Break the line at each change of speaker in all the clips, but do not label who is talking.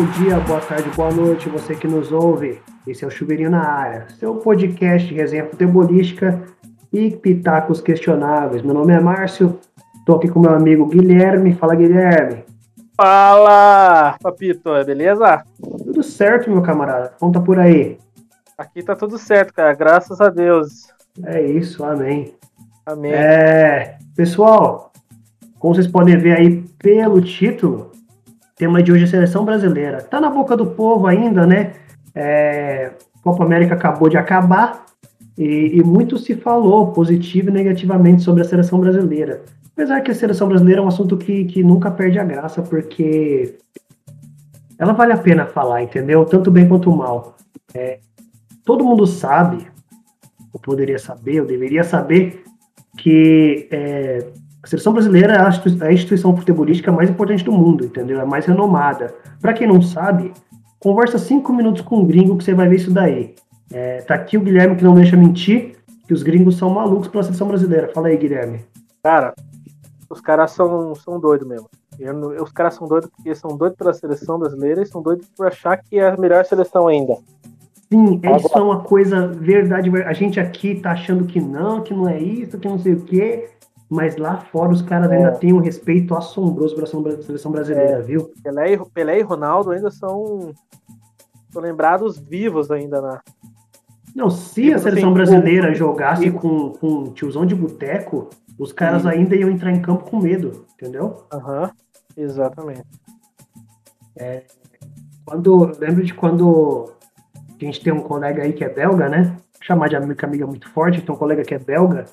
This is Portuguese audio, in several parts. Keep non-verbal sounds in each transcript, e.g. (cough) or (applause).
bom dia, boa tarde, boa noite, você que nos ouve. Esse é o Chuveirinho na Área, seu podcast de resenha futebolística e pitacos questionáveis. Meu nome é Márcio, estou aqui com meu amigo Guilherme. Fala, Guilherme.
Fala, Papito, beleza?
Tudo certo, meu camarada. Conta por aí.
Aqui tá tudo certo, cara, graças a Deus.
É isso, amém.
Amém.
É, pessoal, como vocês podem ver aí pelo título, tema de hoje é seleção brasileira. Tá na boca do povo ainda, né? É, Copa América acabou de acabar e, e, muito se falou positivo e negativamente sobre a seleção brasileira. Apesar que a seleção brasileira é um assunto que, que nunca perde a graça, porque ela vale a pena falar, entendeu? Tanto bem quanto mal. É, todo mundo sabe, ou poderia saber, ou deveria saber, que é, a seleção brasileira é a instituição futebolística mais importante do mundo, entendeu? É mais renomada. Para quem não sabe, conversa cinco minutos com um gringo que você vai ver isso daí. É, tá aqui o Guilherme que não deixa mentir, que os gringos são malucos pela seleção brasileira. Fala aí, Guilherme.
Cara, os caras são, são doidos mesmo. Eu, os caras são doidos porque são doidos pela seleção brasileira e são doidos por achar que é a melhor seleção ainda.
Sim, eles Agora... são uma coisa verdade. A gente aqui tá achando que não, que não é isso, que não sei o quê. Mas lá fora os caras é. ainda têm um respeito assombroso pela seleção brasileira, é. viu?
Pelé e, Pelé e Ronaldo ainda são, são lembrados vivos ainda na.
Não, se tipo, a seleção brasileira jogasse com, com um tiozão de boteco, os caras Sim. ainda iam entrar em campo com medo, entendeu?
Aham, uhum, exatamente.
É, quando, lembro de quando a gente tem um colega aí que é belga, né? Chamar de amiga, amiga muito forte, tem um colega que é belga.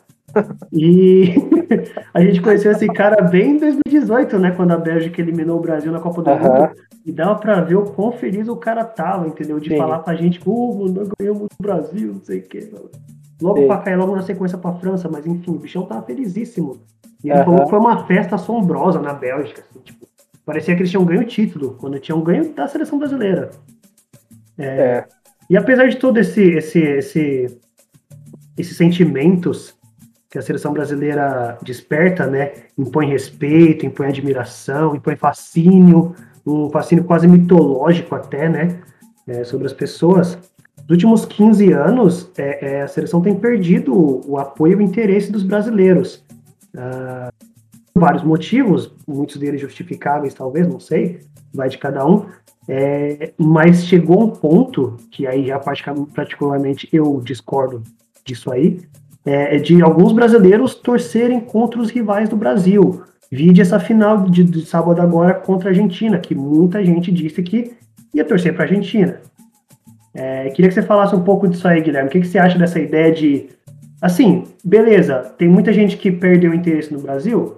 E (laughs) a gente conheceu esse cara bem em 2018, né? Quando a Bélgica eliminou o Brasil na Copa do uhum. Mundo. E dava pra ver o quão feliz o cara tava, entendeu? De Sim. falar pra gente, uh, nós ganhamos o Brasil, não sei o quê. Logo Sim. pra cair logo na sequência pra França, mas enfim, o bichão tava felizíssimo. E ele uhum. falou que foi uma festa assombrosa na Bélgica. Assim, tipo, parecia que eles tinham ganho o título, quando tinham ganho da seleção brasileira. É, é. E apesar de todo esse, esse, esse, esses sentimentos que a seleção brasileira desperta, né? Impõe respeito, impõe admiração, impõe fascínio, um fascínio quase mitológico até, né? É, sobre as pessoas. Nos últimos 15 anos, é, é, a seleção tem perdido o, o, apoio e o interesse dos brasileiros. Uh, por vários motivos, muitos deles justificáveis, talvez, não sei, vai de cada um. É, mas chegou um ponto, que aí já particularmente eu discordo disso aí, é, de alguns brasileiros torcerem contra os rivais do Brasil. Vide essa final de, de sábado agora contra a Argentina, que muita gente disse que ia torcer para a Argentina. É, queria que você falasse um pouco disso aí, Guilherme. O que, que você acha dessa ideia de. Assim, beleza, tem muita gente que perdeu interesse no Brasil,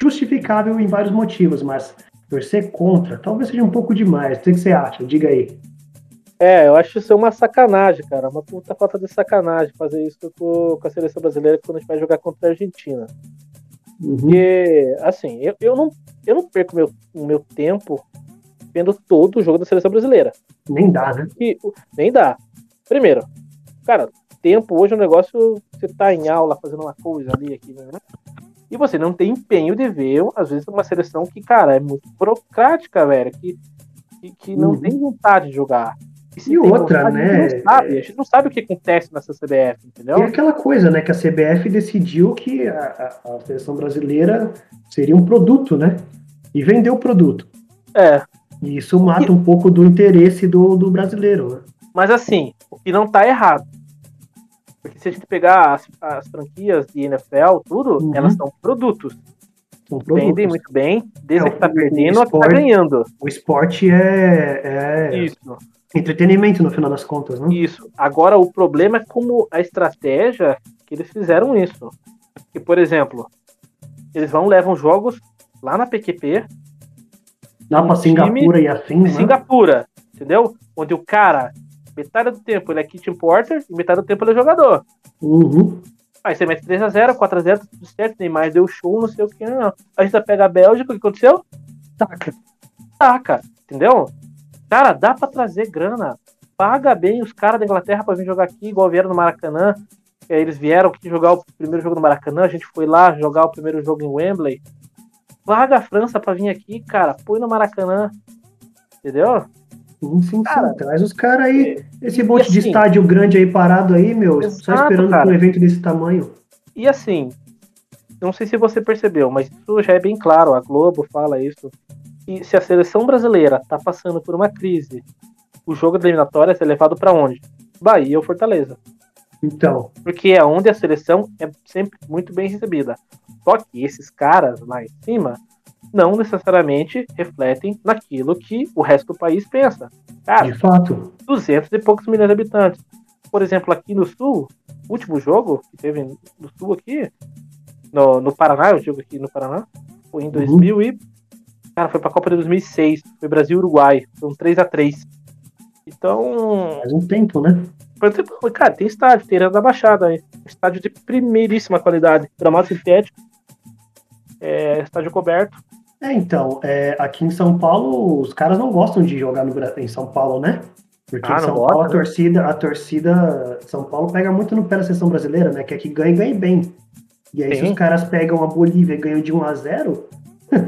justificável em vários motivos, mas torcer contra talvez seja um pouco demais. O que, que você acha? Diga aí.
É, eu acho isso uma sacanagem, cara. Uma puta falta de sacanagem fazer isso com, a seleção brasileira quando a gente vai jogar contra a Argentina. Uhum. Porque, assim, eu, eu, não, eu não perco meu, meu tempo vendo todo o jogo da seleção brasileira.
Nem dá, né?
E, nem dá. Primeiro, cara, tempo hoje é um negócio. Você tá em aula fazendo uma coisa ali, aqui, né? E você não tem empenho de ver, às vezes, uma seleção que, cara, é muito burocrática, velho. Que, que, que não uhum. tem vontade de jogar.
E, e outra, né?
A gente, sabe, a gente não sabe o que acontece nessa CBF, entendeu?
E aquela coisa, né? Que a CBF decidiu que a, a, a seleção brasileira seria um produto, né? E vendeu o produto.
É.
E isso mata um pouco do interesse do, do brasileiro. Né?
Mas assim, o que não tá errado. Porque se a gente pegar as, as franquias de NFL, tudo, uhum. elas são produtos. São produtos. Vendem muito bem, desde é, que tá perdendo a que tá ganhando.
O esporte é, é
Isso.
Entretenimento no final das contas, né?
Isso. Agora, o problema é como a estratégia que eles fizeram isso. Que, por exemplo, eles vão, levam jogos lá na PQP,
Dá pra Singapura e assim, né?
Singapura, entendeu? Onde o cara, metade do tempo ele é kit importer e metade do tempo ele é jogador.
Uhum.
Aí você mete 3x0, 4x0, tudo certo, nem mais deu show, não sei o que, não. A gente pega a Bélgica, o que aconteceu? Taca. Taca, entendeu? Cara, dá pra trazer grana. Paga bem os caras da Inglaterra pra vir jogar aqui, igual vieram no Maracanã. Eles vieram aqui jogar o primeiro jogo no Maracanã, a gente foi lá jogar o primeiro jogo em Wembley. Larga a França pra vir aqui, cara. Põe no Maracanã. Entendeu?
Sim, sim,
Cara,
sim. Traz os caras aí. Esse
e
monte de
assim-
estádio grande aí parado aí, meu. só
Exato,
esperando
cara.
um evento desse tamanho.
E assim, não sei se você percebeu, mas isso já é bem claro, a Globo fala isso. E se a seleção brasileira tá passando por uma crise, o jogo da eliminatória é levado pra onde? Bahia ou Fortaleza.
Então,
Porque é onde a seleção é sempre muito bem recebida. Só que esses caras lá em cima não necessariamente refletem naquilo que o resto do país pensa. Cara,
de fato.
200 e poucos milhões de habitantes. Por exemplo, aqui no sul, o último jogo que teve no sul aqui, no, no Paraná, eu digo aqui no Paraná, foi em 2000 e... Cara, foi pra Copa de 2006, foi Brasil e Uruguai, foi um 3x3. Então,
Faz um tempo, né?
cara, tem estádio, tem Arena da Baixada aí, estádio de primeiríssima qualidade, gramado sintético, é, estádio coberto.
É, então, é, aqui em São Paulo, os caras não gostam de jogar no, em São Paulo, né? Porque
Ah,
em
não
São
gosta,
Paulo a
né?
torcida, a torcida de São Paulo pega muito no pé da seleção brasileira, né? Que ganhe, ganhe bem. E aí, se
Sim.
os caras pegam a Bolívia e ganham de 1 a 0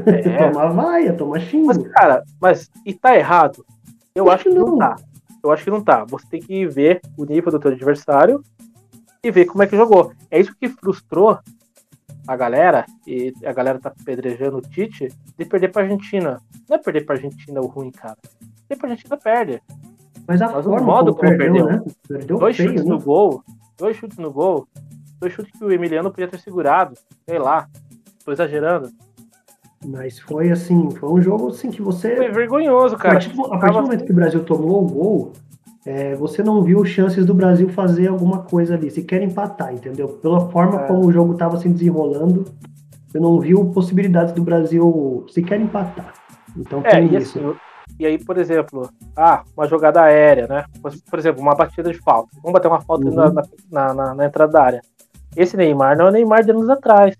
É,
toma vaia, toma
Mas,
xingo.
cara, mas e tá errado? Eu
Acho
acho que não
não.
tá. Eu acho que não tá. Você tem que ver o nível do teu adversário e ver como é que jogou. É isso que frustrou a galera, e a galera tá pedrejando o Tite, de perder pra Argentina. Não é perder pra Argentina o ruim, cara. Perder pra Argentina perde.
Mas a
mas o
forma
modo
como
como
perdeu,
perdeu.
né? Perdeu
dois
feio,
chutes
né?
no gol, dois chutes no gol, dois chutes que o Emiliano podia ter segurado, sei lá. Tô exagerando.
Mas foi assim, foi um jogo assim que você.
Foi vergonhoso,
A
cara.
partir, do- a partir do momento que o Brasil tomou o gol, é, você não viu chances do Brasil fazer alguma coisa ali. Se quer empatar, entendeu? Pela forma
É.
como o jogo estava se desenrolando, você não viu possibilidades do Brasil sequer empatar. Então
É,
tem
e
isso.
assim, e aí, por exemplo, ah, uma jogada aérea, né? Por, exemplo, uma batida de falta. Vamos bater uma falta
Uhum.
na, na, na- na- entrada da área. Esse Neymar não é o Neymar de anos atrás.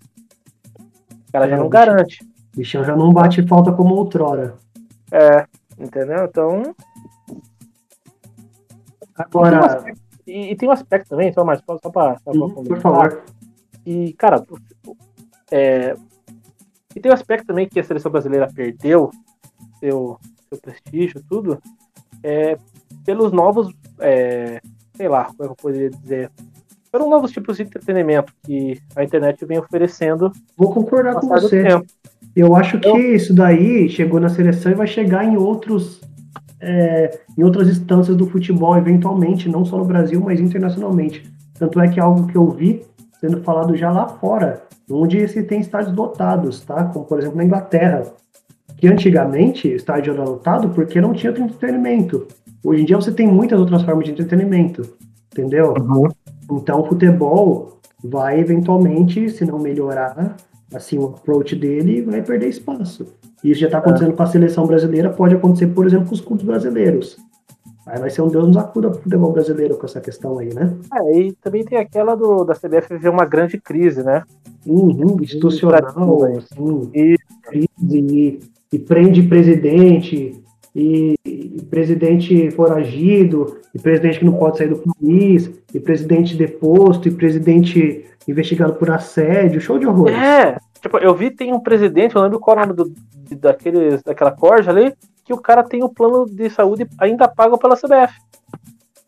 O cara já não garante.
O bichão já não bate falta como outrora.
É, entendeu? Então.
Agora,
E, e tem um aspecto também, só mais, só, só pra, só pra
uhum, por favor.
E, cara, é, e tem um aspecto também que a seleção brasileira perdeu seu, seu prestígio, tudo, é, pelos novos, é, sei lá, como é que eu poderia dizer, pelos novos tipos de entretenimento que a internet vem oferecendo
Vou concordar com você.
tempo.
Eu acho que
Eu-
isso daí chegou na seleção e vai chegar em outros é, em outras instâncias do futebol, eventualmente, não só no Brasil, mas internacionalmente. Tanto é que é algo que eu vi sendo falado já lá fora, onde se tem estádios lotados, tá? Como por exemplo na Inglaterra, que antigamente o estádio era lotado porque não tinha outro entretenimento. Hoje em dia você tem muitas outras formas de entretenimento, entendeu? Então o futebol vai eventualmente, se não melhorar, assim, o approach dele vai perder espaço. Isso já está acontecendo com a seleção brasileira, pode acontecer, por exemplo, com os clubes brasileiros. Aí vai ser um Deus nos acuda pro futebol brasileiro com essa questão aí, né?
É, e também tem aquela do, da CBF viver uma grande crise, né?
Uhum, institucional, assim,
Isso.
crise, e, e prende presidente, e, e presidente foragido, e presidente que não pode sair do país, e presidente deposto, e presidente investigado por assédio, show de horrores.
É, tipo, eu vi tem um presidente, eu não lembro qual é o nome do, daqueles, daquela corja ali, que o cara tem o plano de saúde ainda pago pela CBF.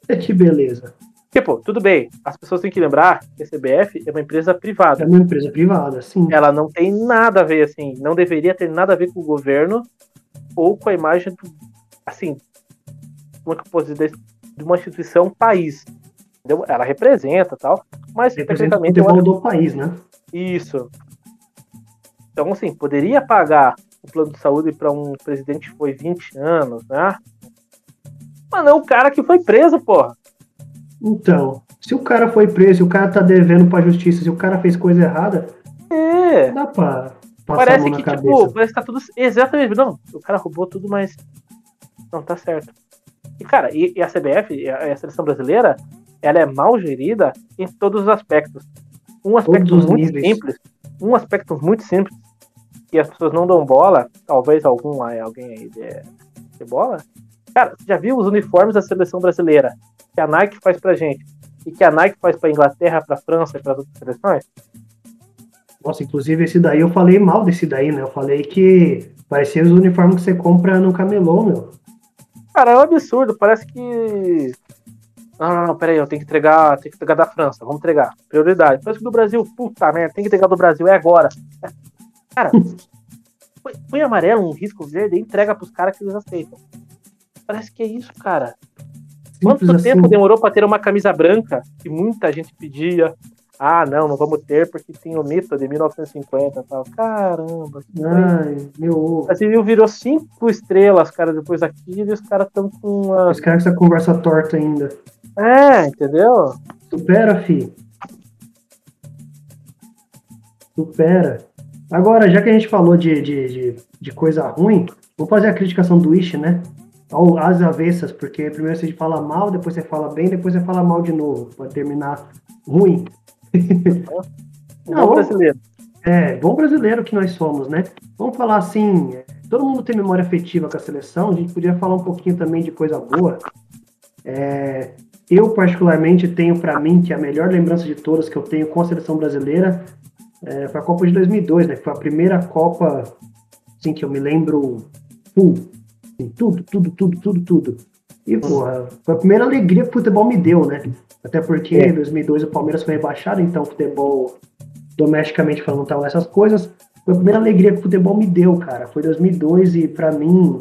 É que beleza.
Tipo, tudo bem, as pessoas têm que lembrar que a CBF é uma empresa
É
privada.
uma empresa privada, sim.
Ela não tem nada a ver, assim, não deveria ter nada a ver com o governo ou com a imagem do, assim, como é que eu posso dizer, de uma instituição país. Entendeu? Ela representa tal, mas
Representa o
tecnicamente uma
futebol do país, né?
Isso. Então, assim, poderia pagar o plano de saúde para um presidente que foi 20 anos, né? Mas não o cara que foi preso, porra.
Então, se o cara foi preso, o cara tá devendo pra justiça, se o cara fez coisa errada,
É.
dá pra passar
Parece que,
cabeça.
tipo, parece que tá tudo. Exatamente. Não, o cara roubou tudo, mas. Não, tá certo. E, cara, e, e a CBF, a, a seleção brasileira, ela é mal gerida em todos os aspectos. Um aspecto muito
níveis.
simples. Um aspecto muito simples. Que as pessoas não dão bola. Talvez algum alguém aí dê, dê bola. Cara, você já viu os uniformes da seleção brasileira? Que a Nike faz pra gente. E que a Nike faz pra Inglaterra, pra França e para outras seleções?
Nossa, inclusive esse daí eu falei mal desse daí, né? Eu falei que parecia os uniformes que você compra no camelô, meu.
Cara, é um absurdo. Parece que. Não, não, não, peraí, eu tenho que entregar, tenho que entregar da França, vamos entregar. Prioridade. Parece que do Brasil, puta merda, tem que entregar do Brasil, é agora. (laughs) Cara, põe, amarelo, um risco verde e entrega pros caras que eles aceitam. Parece que é isso, cara. Quanto
Simples
tempo
assim.
demorou pra ter uma camisa branca que muita gente pedia? Ah, não, não vamos ter porque tem o mito de 1950 e tal. Caramba, que coisa.
Ai, meu.
A civil virou cinco estrelas, cara, depois daquilo, e os caras estão com uma.
Os caras com essa conversa torta ainda.
É, entendeu?
Supera, fi. Supera. Agora, já que a gente falou de, de, de, de coisa ruim, vamos fazer a criticação do Ish, né? Ao- Às avessas, porque primeiro você fala mal, depois você fala bem, depois você fala mal de novo, pra terminar ruim. Não,
bom brasileiro.
É, bom brasileiro que nós somos, né? Vamos falar assim, é, todo mundo tem memória afetiva com a seleção, a gente podia falar um pouquinho também de coisa boa. É, eu, particularmente, tenho para mim que a melhor lembrança de todas que eu tenho com a seleção brasileira é, foi a Copa de 2002, né? Que foi a primeira Copa, assim, que eu me lembro full. Assim, tudo, tudo, tudo, tudo, tudo. E, porra, foi a primeira alegria que o futebol me deu, né? Até porque
É.
em 2002 o Palmeiras foi rebaixado, então o futebol domesticamente falando, tava essas coisas. Foi a primeira alegria que o futebol me deu, cara. Foi 2002 e pra mim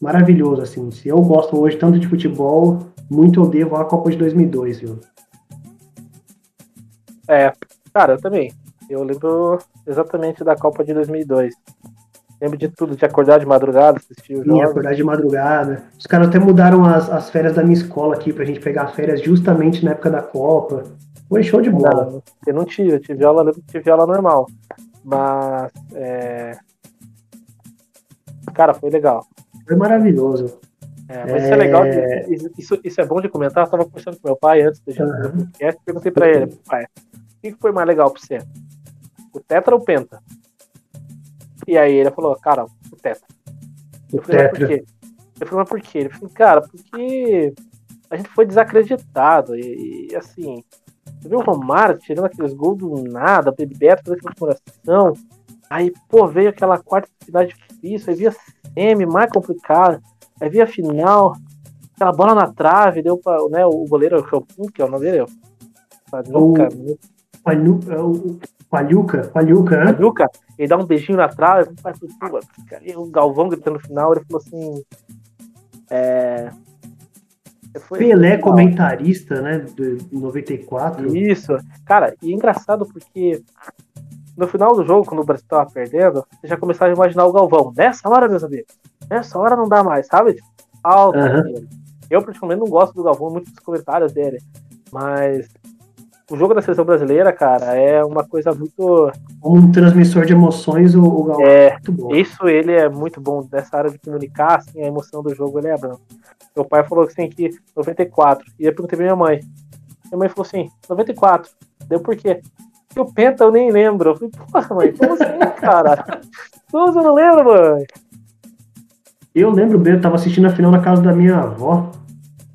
maravilhoso assim. Se eu gosto hoje tanto de futebol, muito eu devo à Copa de 2002, viu?
É, cara, eu também. Eu lembro exatamente da Copa de 2002. Lembro de tudo, de acordar de madrugada, assistir o
Sim,
jogo.
acordar de madrugada. Os caras até mudaram as, as férias da minha escola aqui pra gente pegar férias justamente na época da Copa. Foi show de bola.
Não, eu não tive, eu tive aula, tive aula normal. Mas, é... Cara, foi legal.
Foi maravilhoso.
É, mas isso é legal, de- isso, isso é bom de comentar. Eu tava conversando com meu pai antes da gente fazer o
Aham.
podcast, perguntei pra ele, pai, o que foi mais legal pra você? O Tetra ou o Penta? E aí ele falou, cara, o Tetra.
O
Eu falei, mas por
Tetra.
quê? Eu falei, mas por quê? Ele falou, cara, porque a gente foi desacreditado. E, e, assim, você viu o Romário tirando aqueles gols do nada, o Bebeto fazendo aquela coração. Aí, pô, veio aquela quarta final difícil, aí via semi, mais complicado. Aí via a final, aquela bola na trave, deu pra, né, o goleiro, como que é o nome dele? Panuca,
é o- Palhuca, Palhuca, né?
Panuca, ele dá um beijinho na trave, faz tudo. E o Galvão gritando no final, ele falou assim. É. Foi,
Pelé comentarista, né? De 94.
Isso. Cara, e é engraçado porque no final do jogo, quando o Brasil tava perdendo, você já começava a imaginar o Galvão. Nessa hora, meus amigos, nessa hora não dá mais, sabe? Tipo, Alto.
Aham.
dele. Eu, particularmente, não gosto do Galvão, muito dos comentários dele. Mas o jogo da seleção brasileira, cara, é uma coisa muito.
Um transmissor de emoções, o, o Galvão
É,
é muito bom.
isso ele é muito bom nessa área de comunicar, assim, a emoção do jogo ele é bom. Meu pai falou assim que 94, e eu perguntei pra minha mãe. Minha mãe falou assim, 94. Deu por quê? Porque o Penta eu nem lembro. Eu falei, porra, mãe, como assim, (laughs) cara? Como você não lembra, mãe?
Eu lembro bem, eu tava assistindo a final na casa da minha avó.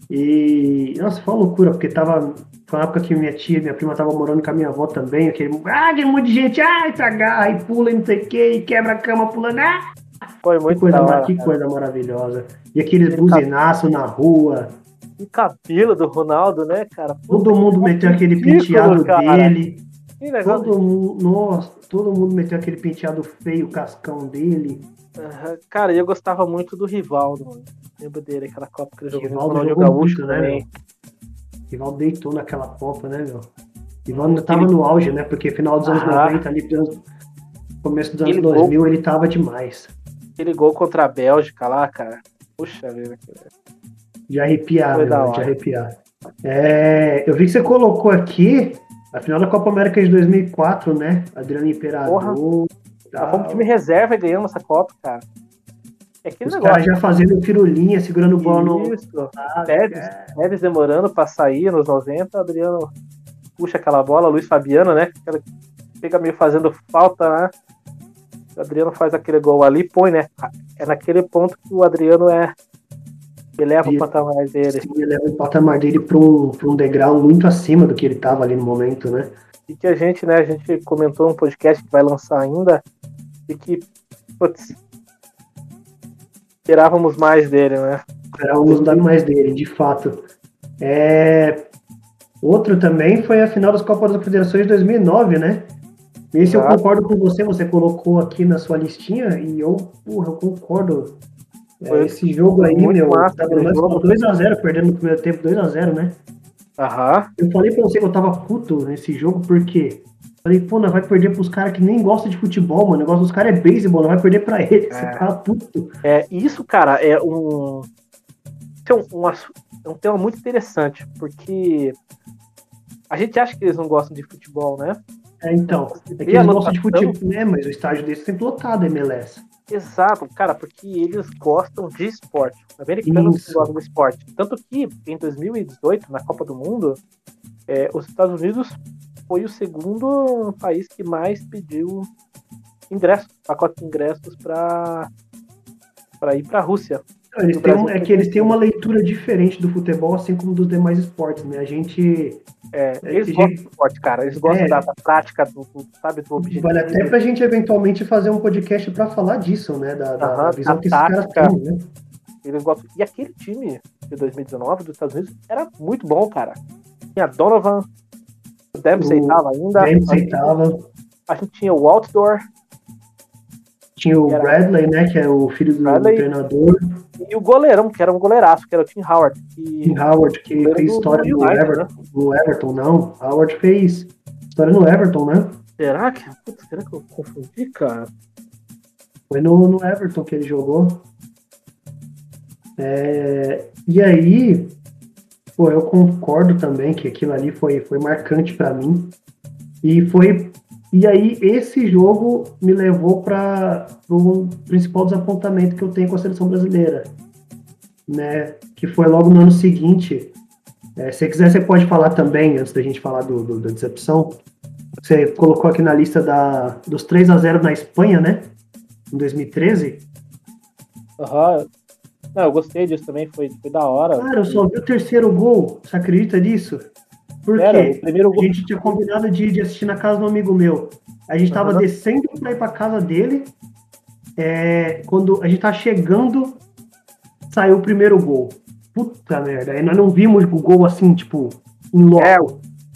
E. Nossa, foi uma loucura, porque tava. Foi uma época que minha tia, minha prima tava morando com a minha avó também. Aquele, ah, aquele monte de gente, ah, se agarra e pula e não sei o que, e quebra a cama pulando. Ah,
Foi
que
muito
coisa,
da
ma-
hora,
que coisa maravilhosa. E aqueles
Ele
buzinaços na rua.
E cabelo do Ronaldo, né, cara? Puta,
Todo mundo
que
meteu aquele penteado
cara.
dele.
Que negócio.
Todo mundo, nossa, todo mundo meteu aquele penteado feio, cascão dele.
Cara, eu gostava muito do Rivaldo, mano. Lembro dele, aquela Copa que ele jogou no
Rivaldo
Ronaldinho
jogou
Gaúcho
muito, né,
também.
Rivaldo deitou naquela Copa, né, meu? Rivaldo ainda tava no auge, né? Porque final dos anos
Ah.
90, ali, começo dos anos
gol.
2000, ele tava demais.
Aquele gol contra a Bélgica lá, cara. Puxa vida.
De arrepiar, meu,
da
de
hora.
arrepiar. É, eu vi que você colocou aqui a final da Copa América de 2004, né? Adriano Imperador.
Nós
tal.
fomos time reserva e ganhamos essa Copa, cara. É aquele
Os
negócio.
já fazendo firulinha, segurando bola no.
Isso.
Ah, é.
Tevez demorando pra sair nos 90, Adriano puxa aquela bola, Luiz Fabiano, né? Aquela que Fica meio fazendo falta, né? O Adriano faz aquele gol ali, põe, né? É naquele ponto que o Adriano é. Eleva o patamar dele.
Sim, ele leva o patamar dele para um, pra um degrau muito acima do que ele tava ali no momento, né?
E que a gente, né, a gente comentou num podcast que vai lançar ainda, e que, putz, Esperávamos mais dele, né?
Esperávamos dar mais dele, de fato. É... Outro também foi a final das Copas das Federações de 2009, né? Esse eu concordo com você, você colocou aqui na sua listinha e eu, porra, eu concordo. É, esse jogo aí, meu, massa, tava 2x0, perdendo no primeiro tempo 2x0, né?
Aham.
Eu falei pra você que eu tava puto nesse jogo, porque falei, pô, nós vai perder pros caras que nem gostam de futebol, mano. O negócio dos caras é beisebol, nós vai perder pra eles. É. Você tá puto.
É, isso, cara, é um. é um, um, é um tema muito interessante, porque a gente acha que eles não gostam de futebol, né?
É, então. É que eles gostam de futebol, né? Mas o estádio desse sempre lotado, MLS.
Exato, cara, porque eles gostam de esporte. Americanos gostam de esporte. Tanto que em 2018, na Copa do Mundo, é, os Estados Unidos foi o segundo país que mais pediu ingressos, pacote de ingressos para ir para a Rússia.
Eles têm, é que eles têm uma leitura diferente do futebol, assim como dos demais esportes, né? A gente.
É, é eles gostam do esporte, cara. Eles gostam é, da, da, prática, do, do, sabe, do
objetivo. Vale até pra gente eventualmente fazer um podcast para falar disso, né? Da, da visão que tática, esses caras têm, né?
Eles gostam. E aquele time de 2019 dos Estados Unidos era muito bom, cara. Tinha Donovan, o Dempsey ainda.
Dempsey tava.
A gente tinha o Outdoor.
Tinha o Bradley, né? Que é o filho do Bradley. treinador.
E o goleirão, que era um goleiraço, que era o Tim Howard. Que...
Tim Howard, que fez história no, Everton, né? no Everton, não. Howard fez história no Everton, né?
Será que. Putz, será que eu confundi, cara?
Foi no, no Everton que ele jogou. É, e aí, pô, eu concordo também que aquilo ali foi, foi marcante para mim. E foi e aí esse jogo me levou para o principal desapontamento que eu tenho com a seleção brasileira, né? Que foi logo no ano seguinte. É, se quiser, você pode falar também, antes da gente falar do, do, da decepção. Você colocou aqui na lista da, dos 3 a 0 na Espanha, né? Em 2013.
Aham. Uhum. Não, eu gostei disso também, foi, foi da hora.
Cara, eu só vi o terceiro gol. Você acredita nisso? Porque Era, primeiro... a gente tinha combinado de, de assistir na casa do amigo meu. A gente estava uhum. descendo para ir para casa dele. É, quando a gente tá chegando, saiu o primeiro gol. Puta merda. Aí nós não vimos o gol assim, tipo, em loco. É,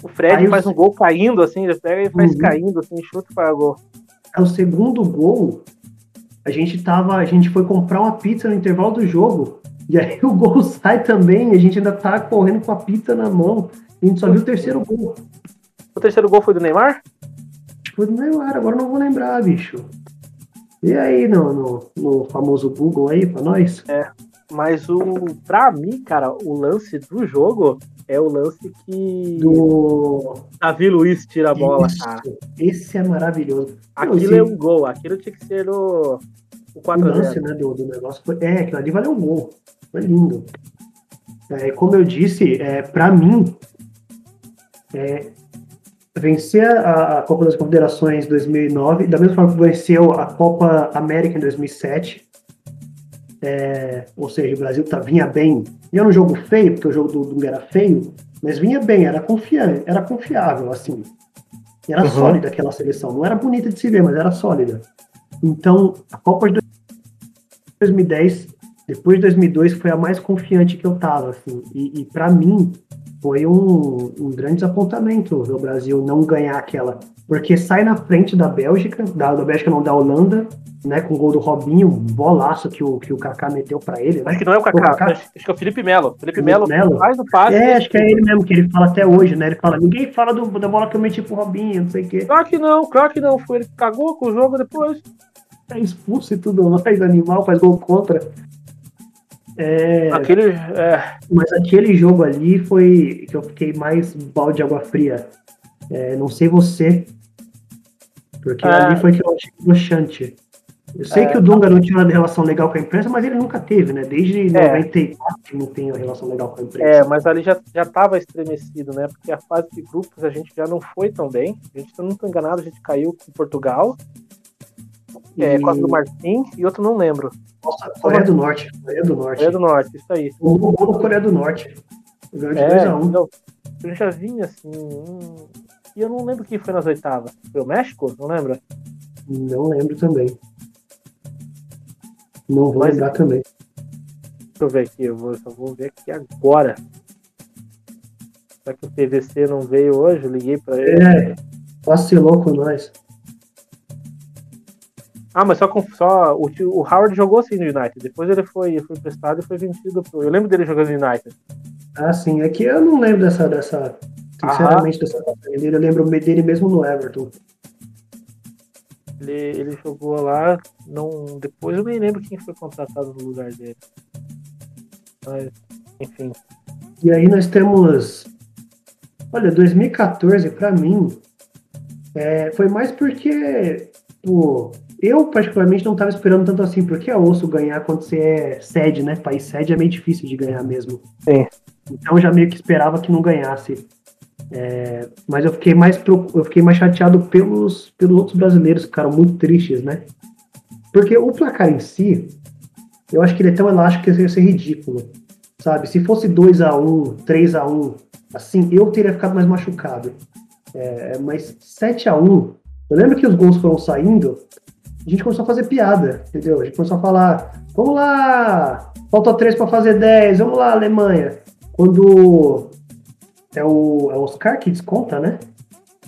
o Fred Aí faz o... um gol caindo, assim, ele pega e faz uhum. caindo, assim, chuta para gol.
É o segundo gol. A gente tava. A gente foi comprar uma pizza no intervalo do jogo. E aí (laughs) o gol sai também, a gente ainda tá correndo com a pizza na mão. A gente só viu o terceiro gol.
O terceiro gol foi do Neymar?
Foi do Neymar, agora não vou lembrar, bicho. E aí, no, no, no famoso Google aí pra nós?
É, mas o. Pra mim, cara, o lance do jogo é o lance que.
Do.
Davi Luiz tira a bola,
Isso,
cara.
Esse é maravilhoso.
Aquilo é um gol, aquilo tinha que ser o. O 4
O lance, né, do, do negócio foi. É, aquilo ali valeu um gol. Foi lindo. É, como eu disse, é, para mim, é, vencer a, a, Copa das Confederações 2009, da mesma forma que venceu a Copa América em 2007. É, ou seja, o Brasil tá, vinha bem. Vinha no jogo feio, porque o jogo do Dunga era feio, mas vinha bem, era confiável, era confiável, assim. E era uhum. sólida aquela seleção. Não era bonita de se ver, mas era sólida. Então, a Copa de 2010, depois de 2002, foi a mais confiante que eu tava, assim. E, e para mim, foi um, um grande desapontamento o Brasil não ganhar aquela. Porque sai na frente da Bélgica, da, da Bélgica não, da Holanda, né, com o gol do Robinho, um bolaço que o, que o Kaká meteu para ele. Né?
Acho que não é o Kaká, o Kaká. Acho, acho, que é o Felipe Melo. Felipe Melo, Melo faz o passe.
É, acho que é ele mesmo que ele fala até hoje, né? Ele fala, ninguém fala do, da bola que eu meti pro Robinho, não sei o quê.
Claro que não, claro que não. Foi ele que cagou com o jogo depois.
É expulso e tudo mais, animal, faz gol contra. É,
aquele, é...
Mas aquele jogo ali foi que eu fiquei mais balde de água fria. É, não sei você, porque é... ali foi que eu achei broxante. Eu sei é. que o Dunga não tinha uma relação legal com a imprensa, mas ele nunca teve, né? Desde 94 é. não tem uma relação legal com a imprensa.
É, mas ali já, já tava estremecido, né? Porque a fase de grupos a gente já não foi tão bem. A gente, não tô enganado, a gente caiu com Portugal. É, e... quase do Martins e outro não lembro.
Nossa, Coreia do Norte. Coreia do Norte.
Coreia do Norte, isso aí.
O gol Coreia do Norte. Ganhou de 2x1.
Então, eu já vinha assim. Hum, e eu não lembro quem foi nas oitavas. Foi o México? Não lembra?
Não lembro também. Não vou Mas, lembrar também.
Deixa eu ver aqui, eu vou, só vou ver aqui agora. Será que o PVC não veio hoje? Eu liguei pra ele.
É, vacilou com nós.
Ah, mas só, com, só o, o Howard jogou assim no United. Depois ele foi, foi emprestado e foi vendido pro. Eu lembro dele jogando no United.
Ah, sim. É que eu não lembro dessa. dessa sinceramente, dessa dele. Eu lembro dele mesmo no Everton.
Ele, ele jogou lá. Não, depois eu nem lembro quem foi contratado no lugar dele. Mas, enfim.
E aí nós temos. Olha, 2014, pra mim, é, foi mais porque. Pô, eu, particularmente, não estava esperando tanto assim, porque é osso ganhar quando você é sede, né? País sede é meio difícil de ganhar mesmo.
Sim.
Então já meio que esperava que não ganhasse. É, mas eu fiquei mais eu fiquei mais chateado pelos, pelos outros brasileiros que ficaram muito tristes, né? Porque o placar em si, eu acho que ele é tão elástico que ia ser ridículo. Sabe? Se fosse 2 a 1 3 a 1 assim, eu teria ficado mais machucado. É, mas 7 a 1 eu lembro que os gols foram saindo, a gente começou a fazer piada, entendeu? A gente começou a falar, vamos lá, falta três para fazer 10, vamos lá, Alemanha. Quando é o, é o Oscar que desconta, né?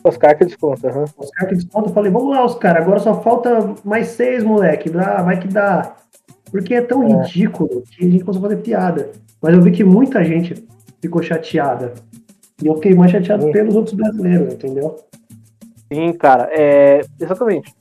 Oscar que desconta, aham. Uhum.
Oscar que desconta, eu falei, vamos lá, Oscar, agora só falta mais seis, moleque, dá, vai que dá. Porque é tão é. ridículo que a gente começou a fazer piada. Mas eu vi que muita gente ficou chateada. E eu fiquei mais chateado Sim. pelos outros brasileiros, entendeu?
Sim, cara, é, exatamente.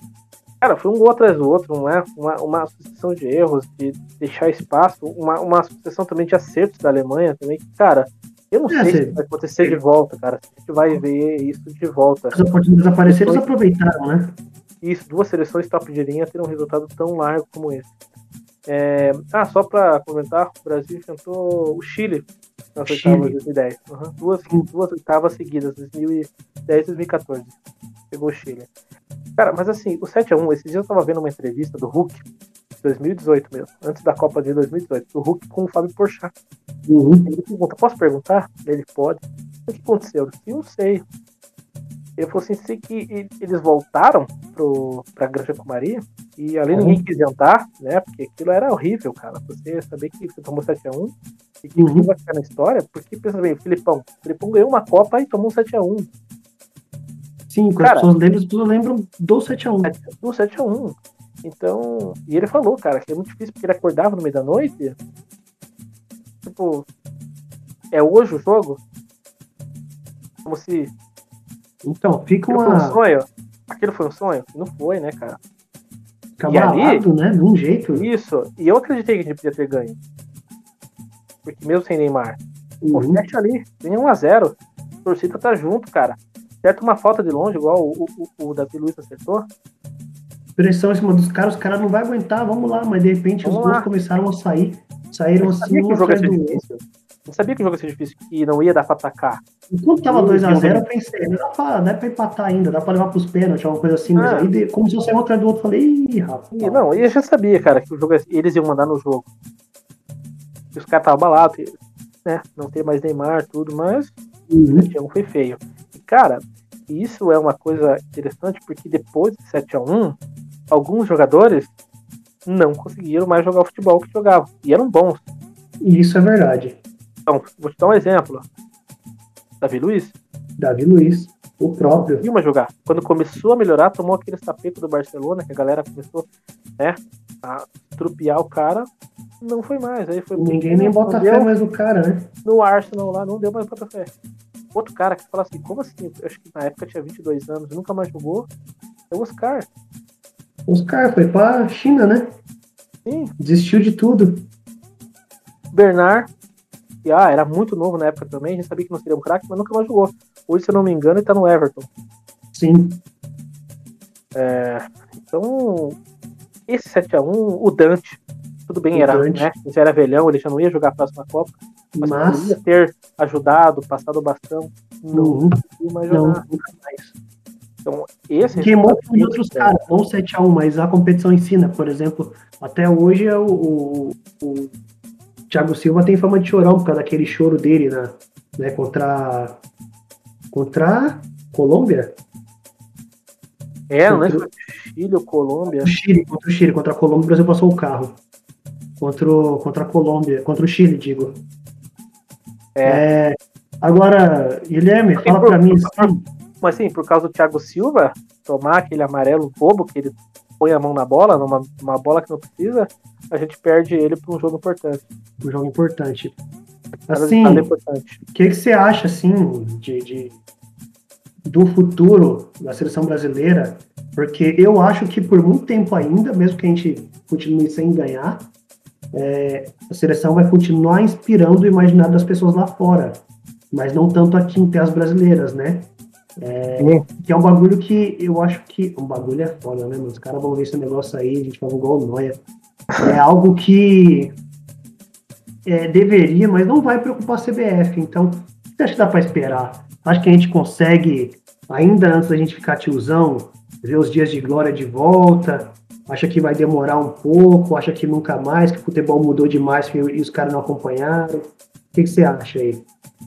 Cara, foi um gol atrás do outro, não é? Uma, uma sucessão de erros, de deixar espaço, uma, uma sucessão também de acertos da Alemanha também. Cara, eu não é, sei se vai acontecer de volta, cara. A gente vai ver isso de volta.
As oportunidades apareceram, eles aproveitaram, né?
Isso, duas seleções top de linha terem um resultado tão largo como esse. É... Ah, só para comentar, o Brasil enfrentou o Chile nas oitavas de 2010. Uhum. Duas, duas oitavas seguidas, 2010 e 2014. Pegou o Chile. Cara, mas assim, o 7x1, esses dias eu tava vendo uma entrevista do Hulk, 2018 mesmo, antes da Copa de 2018, do Hulk com o Fábio Porchat. Uhum. Ele pergunta, posso perguntar? Ele pode. O que aconteceu? Eu não sei. Ele falou assim, sei que eles voltaram pro, pra Granja Maria e ali uhum. ninguém quis entrar, né? Porque aquilo era horrível, cara. Você saber que você tomou 7x1 e que uhum. vai ficar na história, porque pensa bem, o Filipão. O Filipão ganhou uma Copa e tomou um 7x1.
Sim, cara, as pessoas lembram, lembram do 7x1.
Do 7x1. Então, e ele falou, cara, que é muito difícil porque ele acordava no meio da noite. Tipo, é hoje o jogo? Como se.
Então, fica uma.
Foi um sonho? Aquilo foi um sonho? Não foi, né, cara?
Cabalado, né? De um jeito.
Isso. E eu acreditei que a gente podia ter ganho. Porque mesmo sem Neymar. Uhum. Pô, fecha ali. Tem 1x0. A torcida tá junto, cara certo uma falta de longe, igual o, o, o Davi Luiz acertou.
Pressão em cima dos caras, os caras não vão aguentar, vamos lá, mas de repente vamos os gols começaram a sair. Saíram assim.
Sabia que o jogo ia ser difícil. Eu sabia que o jogo ia ser difícil, que não ia dar pra atacar.
Enquanto tava 2x0, eu pensei, dá pra, dá pra empatar ainda, dá pra levar pros pênaltis, alguma coisa assim. Ah. Mas aí, como se eu sair um atrás do outro, falei, ih, rapaz.
Não, eu já sabia, cara, que o jogo eles iam mandar no jogo. E os caras estavam abalados, né? Não tem mais Neymar, tudo, mas uhum. foi feio. E, cara, isso é uma coisa interessante porque depois de 7 a 1 alguns jogadores não conseguiram mais jogar o futebol que jogavam. E eram bons.
Isso é verdade.
Então, vou te dar um exemplo. Davi Luiz.
Davi Luiz, o próprio.
Viu uma jogar. Quando começou a melhorar, tomou aquele tapete do Barcelona, que a galera começou né, a trupear o cara. Não foi mais. Aí foi
Ninguém nem bota fé mais no cara, né?
No Arsenal lá, não deu mais bota fé outro cara que fala assim, como assim? Eu acho que na época tinha 22 anos, nunca mais jogou. É o Oscar.
Oscar foi pra China, né?
Sim.
Desistiu de tudo.
Bernard, ah, era muito novo na época também, a gente sabia que não seria um craque, mas nunca mais jogou. Hoje, se eu não me engano, ele tá no Everton.
Sim.
É, então, esse 7x1, o Dante, tudo bem, o era, Dante. né? Ele já era velhão, ele já não ia jogar a próxima Copa. Mas, mas... ia ter ajudado, passado o bastão. Não, mais jogar. Não, nunca mais. Então, esse
Queimou de outros caras, não 7x1, mas a competição ensina, por exemplo. Até hoje é o, o, o Thiago Silva tem fama de chorão por causa daquele choro dele, né? né contra. Contra Colômbia?
É, contra... não é Chile ou Colômbia?
Chile, contra o Chile, contra a Colômbia, o Brasil passou o carro. contra, o, contra a Colômbia, contra o Chile, digo. É. é agora, Guilherme, fala para mim.
Assim, mas sim, por causa do Thiago Silva tomar aquele amarelo bobo que ele põe a mão na bola, numa, numa bola que não precisa, a gente perde ele para um jogo importante.
Um jogo importante. Assim, o que, que você acha assim de, de, do futuro da seleção brasileira? Porque eu acho que por muito tempo ainda, mesmo que a gente continue sem ganhar, é, a seleção vai continuar inspirando o imaginário das pessoas lá fora, mas não tanto aqui em terras brasileiras, né? É, que é um bagulho que eu acho que. Um bagulho é foda, né, mano? Os caras vão ver esse negócio aí, a gente faz igual o Noia. É algo que é, deveria, mas não vai preocupar a CBF. Então, você acha que dá para esperar? Acho que a gente consegue, ainda antes da gente ficar tiozão, ver os dias de glória de volta. Acha que vai demorar um pouco, acha que nunca mais, que o futebol mudou demais e os caras não acompanharam. O que, que você acha aí?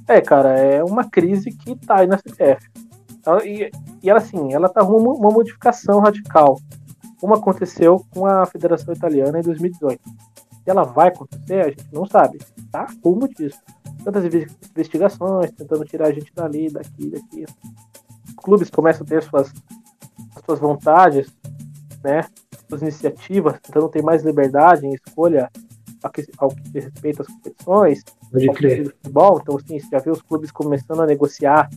É, cara, é uma crise que tá aí na CBF. E, e ela, assim, ela tá rumo uma modificação radical, como aconteceu com a Federação Italiana em 2018. Se ela vai acontecer, a gente não sabe. Tá rumo disso. Tantas investigações, tentando tirar a gente dali, daqui, daqui. Clubes começam a ter suas, suas vontades, né? Suas iniciativas, tentando ter mais liberdade em escolha ao que, ao que diz respeito às competições.
Pode crer.
Futebol. Então, assim, você já vê os clubes começando a negociar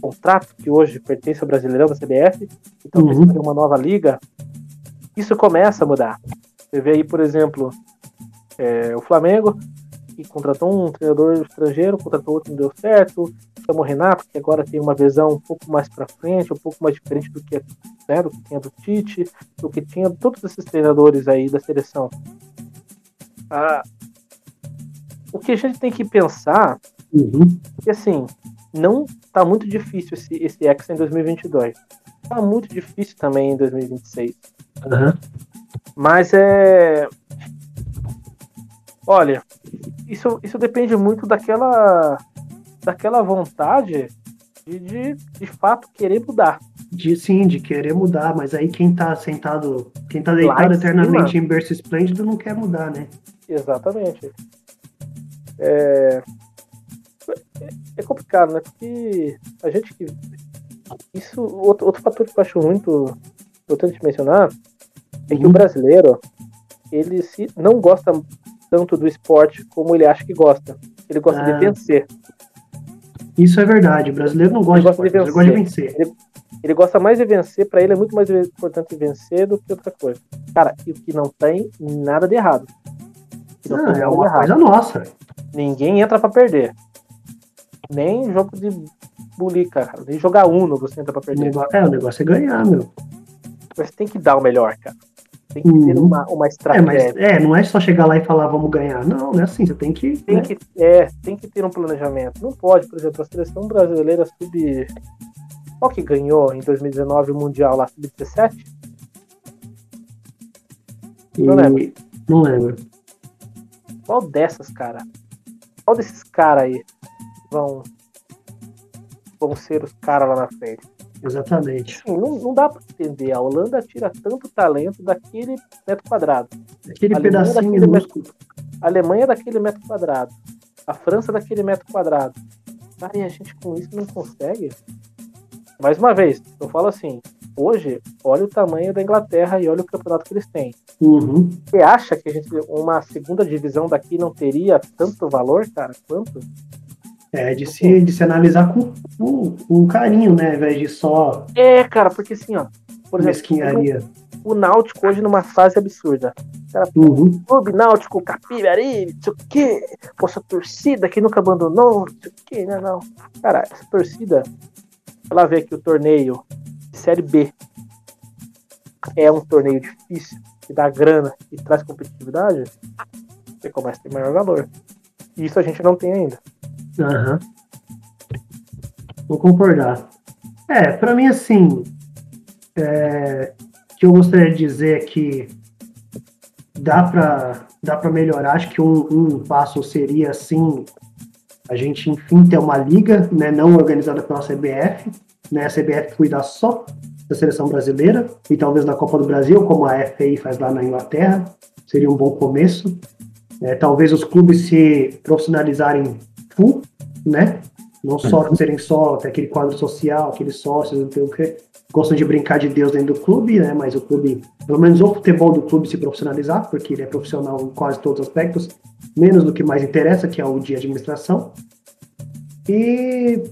contrato que hoje pertence ao Brasileirão da CBF, então uhum. uma nova liga, isso começa a mudar. Você vê aí, por exemplo, é, o Flamengo, que contratou um treinador estrangeiro, contratou outro não deu certo, chamou o Renato, que agora tem uma visão um pouco mais para frente, um pouco mais diferente do que, né, do que tinha do Tite, do que tinha todos esses treinadores aí da seleção. Ah, o que a gente tem que pensar uhum. é que assim, não tá muito difícil esse, esse X em 2022. Tá muito difícil também em 2026.
Uhum.
Mas é. Olha, isso, isso depende muito daquela daquela vontade de, de, de fato querer mudar.
De sim, de querer mudar, mas aí quem tá sentado, quem tá deitado em eternamente cima, em berço esplêndido não quer mudar, né?
Exatamente. É, é complicado, né? Porque a gente que. Isso, outro, outro fator que eu acho muito importante mencionar é que o uhum. brasileiro ele se não gosta tanto do esporte como ele acha que gosta. Ele gosta ah. de vencer.
Isso é verdade. O brasileiro não gosta, gosta de, de, vencer. Ele gosta de vencer.
Ele, ele gosta mais de vencer, para ele é muito mais importante vencer do que outra coisa. Cara, e o que não tem nada de errado.
Não, é uma coisa nossa.
Ninguém entra para perder. Nem jogo de bulica, cara. Nem jogar Uno você entra pra perder.
Negócio, é, o negócio é ganhar, meu.
Mas tem que dar o melhor, cara. Tem que uhum. ter uma, uma estratégia.
É, mas, é, não é só chegar lá e falar vamos ganhar. Não, não é assim. Você tem que.
Tem
né?
que é, tem que ter um planejamento. Não pode, por exemplo, a seleção brasileira sub. Qual que ganhou em 2019 o Mundial lá, sub-17?
Não lembro. Não lembro.
Qual dessas, cara? Qual desses caras aí vão, vão ser os caras lá na frente.
Exatamente.
Assim, não, não dá para entender. A Holanda tira tanto talento daquele metro quadrado.
Aquele pedacinho daquele metro,
A Alemanha é daquele metro quadrado. A França é daquele metro quadrado. Cara, e a gente com isso não consegue? Mais uma vez, eu falo assim: hoje, olha o tamanho da Inglaterra e olha o campeonato que eles têm.
Uhum.
Você acha que a gente, uma segunda divisão daqui não teria tanto valor, cara, quanto?
É, de se, de se analisar com, com, com carinho, né? Ao invés de só.
É, cara, porque assim, ó. Por exemplo, o, o Náutico hoje numa fase absurda. Cara, uhum. Clube Náutico, Capibari, não sei o quê. Poxa, torcida que nunca abandonou, não sei o quê, né? Não. Cara, essa torcida, ela vê que o torneio de Série B é um torneio difícil, que dá grana e traz competitividade, você começa a ter maior valor. E isso a gente não tem ainda.
Aham. Vou concordar. É, para mim, assim, é, que eu gostaria de dizer é que dá para dá para melhorar. Acho que um, um, passo seria, assim, a gente, enfim, ter uma liga né, não organizada pela CBF, né, a CBF cuidar só da seleção brasileira e talvez da Copa do Brasil, como a FA faz lá na Inglaterra. Seria um bom começo. É, talvez os clubes se profissionalizarem full, né? Não só serem só ter aquele quadro social, aqueles sócios, não sei o que, gostam de brincar de Deus dentro do clube, né? Mas o clube, pelo menos o futebol do clube se profissionalizar, porque ele é profissional em quase todos os aspectos, menos do que mais interessa, que é o de administração. E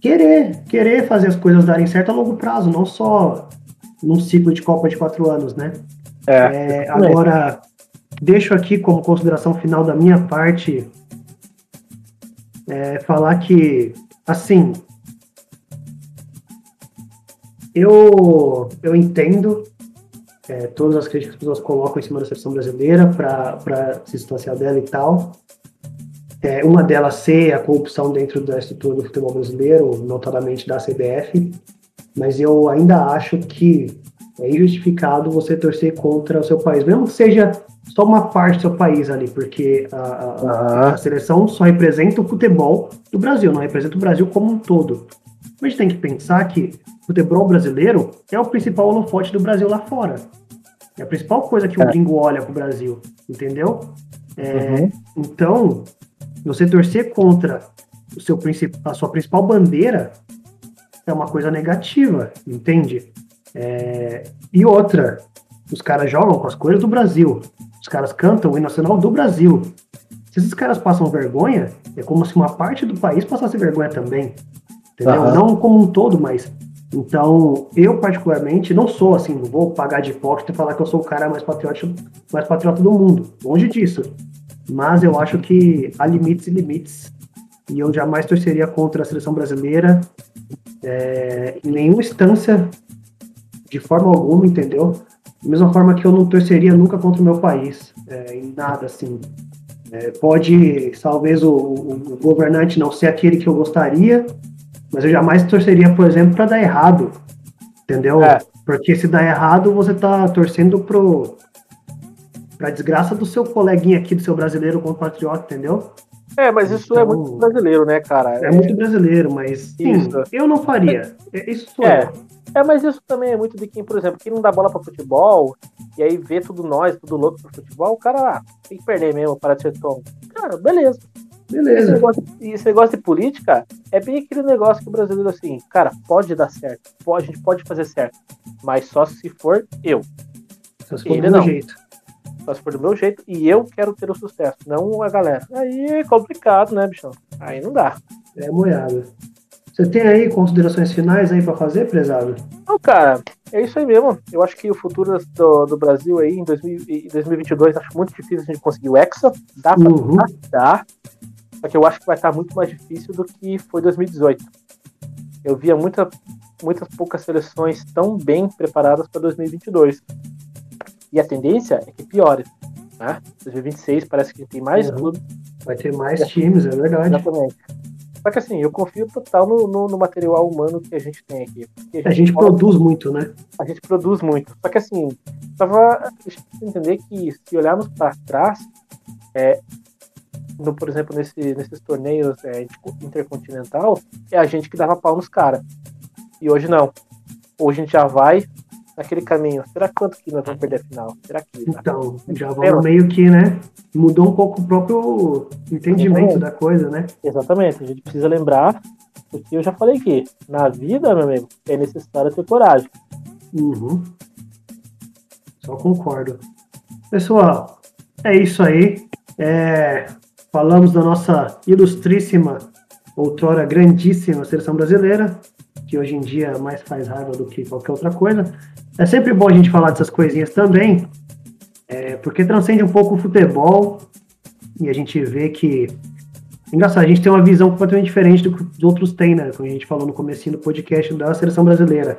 querer, querer fazer as coisas darem certo a longo prazo, não só num ciclo de Copa de quatro anos, né? É, é, agora, deixo aqui como consideração final da minha parte é, falar que, assim, eu, eu entendo é, todas as críticas que as pessoas colocam em cima da seleção brasileira para se distanciar dela e tal. É, uma delas ser a corrupção dentro da estrutura do futebol brasileiro, notadamente da CBF, mas eu ainda acho que é injustificado você torcer contra o seu país, mesmo que seja só uma parte do seu país ali, porque a, a, a, seleção só representa o futebol do Brasil, não representa o Brasil como um todo. Mas a gente tem que pensar que o futebol brasileiro é o principal holofote do Brasil lá fora. É a principal coisa que o é. gringo olha pro Brasil, entendeu? É, uhum. Então, você torcer contra o seu, a sua principal bandeira é uma coisa negativa, entende? É, e outra, os caras jogam com as cores do Brasil. Os caras cantam o hino nacional do Brasil. Se esses caras passam vergonha, é como se uma parte do país passasse vergonha também. Entendeu? Uhum. Não como um todo, mas. Então, eu particularmente não sou assim, não vou pagar de hipócrita e falar que eu sou o cara mais patriota, mais patriota do mundo. Longe disso. Mas eu acho que há limites e limites. E eu jamais torceria contra a seleção brasileira é, em nenhuma instância, de forma alguma, entendeu? Da mesma forma que eu não torceria nunca contra o meu país, é, em nada assim. É, pode, talvez, o, o, governante não ser aquele que eu gostaria, mas eu jamais torceria, por exemplo, para dar errado, entendeu? É. Porque se dá errado, você tá torcendo pro pra desgraça do seu coleguinha aqui, do seu brasileiro compatriota, entendeu?
É, mas isso então, é muito então, brasileiro, né, cara?
É, é muito brasileiro, mas sim, eu não faria. É, isso sou
é. É, mas isso também é muito de quem, por exemplo, quem não dá bola para futebol e aí vê tudo nós, tudo louco pro futebol, o cara ah, tem que perder mesmo para de ser tom. Cara, beleza.
Beleza.
Esse negócio, esse negócio de política é bem aquele negócio que o brasileiro, assim, cara, pode dar certo, pode, a gente pode fazer certo, mas só se for eu.
Só se for Ele do meu não. jeito.
Só se for do meu jeito e eu quero ter o sucesso, não a galera. Aí é complicado, né, bichão? Aí não dá.
É moiada. Você tem aí considerações finais aí para fazer, prezado?
Não, cara, é isso aí mesmo. Eu acho que o futuro do, do Brasil aí em, 2000, em 2022 acho muito difícil a gente conseguir o Hexa. Dá pra uhum. dar, só que eu acho que vai estar muito mais difícil do que foi 2018. Eu via muita, muitas poucas seleções tão bem preparadas para 2022. E a tendência é que piore. Né? 2026 parece que tem mais uhum. clubes.
Vai ter mais times, é verdade.
Exatamente. Só que assim, eu confio total no, no, no material humano que a gente tem aqui.
A gente, a gente produz muito, né?
A gente produz muito. Só que assim, tava, entender que se olharmos para trás, é, no, por exemplo, nesse, nesses torneios é, intercontinental, é a gente que dava pau nos caras. E hoje não. Hoje a gente já vai naquele caminho. Será quanto que nós vamos perder a final? Será que.
Então, já vamos meio que, né? Mudou um pouco o próprio entendimento Exatamente. da coisa, né?
Exatamente. A gente precisa lembrar, porque eu já falei que na vida, meu amigo, é necessário ter coragem.
Uhum. Só concordo. Pessoal, é isso aí. É, falamos da nossa ilustríssima, outrora grandíssima seleção brasileira, que hoje em dia mais faz raiva do que qualquer outra coisa. É sempre bom a gente falar dessas coisinhas também, é, porque transcende um pouco o futebol e a gente vê que. Engraçado, a gente tem uma visão completamente diferente do que os outros têm, né? Como a gente falou no começo do podcast da seleção brasileira.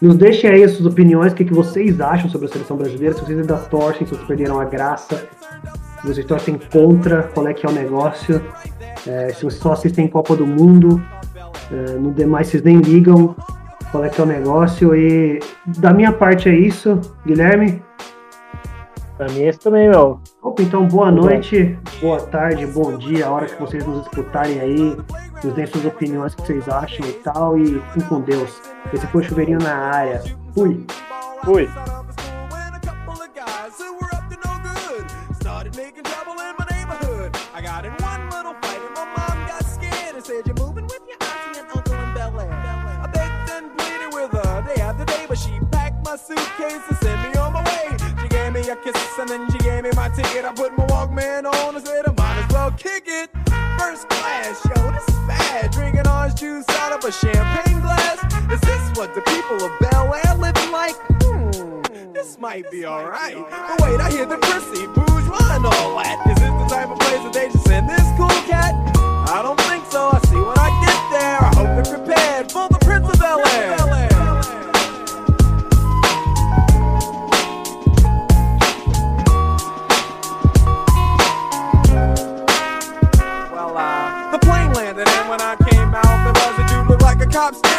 Nos deixem aí as suas opiniões, o que, que vocês acham sobre a seleção brasileira, se vocês ainda torcem, se vocês perderam a graça, se vocês torcem contra, qual é que é o negócio, é, se vocês só assistem Copa do Mundo, é, no demais vocês nem ligam, qual é que é o negócio. E da minha parte é isso, Guilherme.
Pra mim é isso também, meu.
Opa, então boa noite, boa tarde, bom dia, a hora que vocês nos escutarem aí, nos deem suas opiniões, o que vocês acham e tal, e fiquem com Deus. Esse foi o Chuveirinho na área. Fui.
Fui.
Suitcase and sent me on my way. She gave me a kiss and then she gave me my ticket. I put my Walkman on and said I might as well kick it. First class, yo, this is bad. Drinking orange juice out of a champagne glass. Is this what the people of Bel Air living like? Hmm, this might be alright. But wait, I hear the prissy, bourgeois, and all that. Is this the type of place that they just send this cool cat? I don't think so. I see when I get there. I hope they're prepared for the Prince of Bel Air. cops.